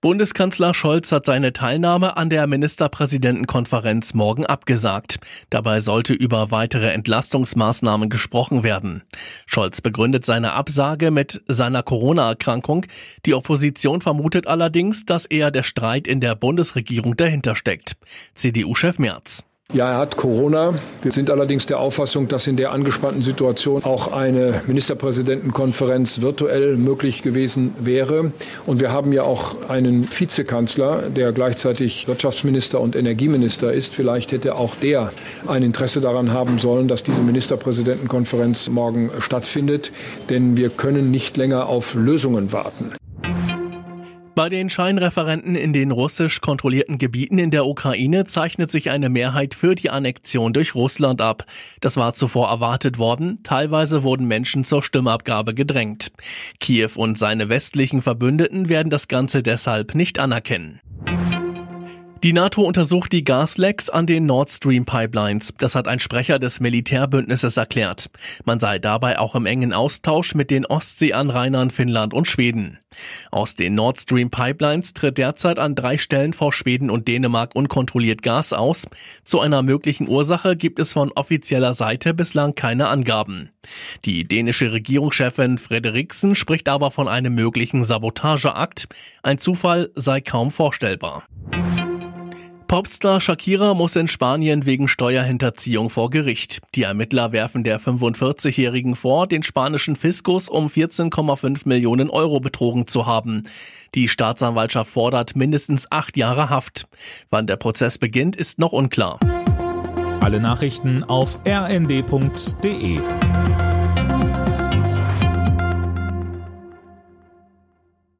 Bundeskanzler Scholz hat seine Teilnahme an der Ministerpräsidentenkonferenz morgen abgesagt. Dabei sollte über weitere Entlastungsmaßnahmen gesprochen werden. Scholz begründet seine Absage mit seiner Corona-Erkrankung. Die Opposition vermutet allerdings, dass eher der Streit in der Bundesregierung dahinter steckt. CDU-Chef Merz. Ja, er hat Corona. Wir sind allerdings der Auffassung, dass in der angespannten Situation auch eine Ministerpräsidentenkonferenz virtuell möglich gewesen wäre. Und wir haben ja auch einen Vizekanzler, der gleichzeitig Wirtschaftsminister und Energieminister ist. Vielleicht hätte auch der ein Interesse daran haben sollen, dass diese Ministerpräsidentenkonferenz morgen stattfindet. Denn wir können nicht länger auf Lösungen warten. Bei den Scheinreferenten in den russisch kontrollierten Gebieten in der Ukraine zeichnet sich eine Mehrheit für die Annexion durch Russland ab. Das war zuvor erwartet worden. Teilweise wurden Menschen zur Stimmabgabe gedrängt. Kiew und seine westlichen Verbündeten werden das Ganze deshalb nicht anerkennen. Die NATO untersucht die Gaslecks an den Nord Stream Pipelines. Das hat ein Sprecher des Militärbündnisses erklärt. Man sei dabei auch im engen Austausch mit den Ostseeanrainern Finnland und Schweden. Aus den Nord Stream Pipelines tritt derzeit an drei Stellen vor Schweden und Dänemark unkontrolliert Gas aus. Zu einer möglichen Ursache gibt es von offizieller Seite bislang keine Angaben. Die dänische Regierungschefin Frederiksen spricht aber von einem möglichen Sabotageakt. Ein Zufall sei kaum vorstellbar. Popstar Shakira muss in Spanien wegen Steuerhinterziehung vor Gericht. Die Ermittler werfen der 45-Jährigen vor, den spanischen Fiskus um 14,5 Millionen Euro betrogen zu haben. Die Staatsanwaltschaft fordert mindestens acht Jahre Haft. Wann der Prozess beginnt, ist noch unklar. Alle Nachrichten auf rnd.de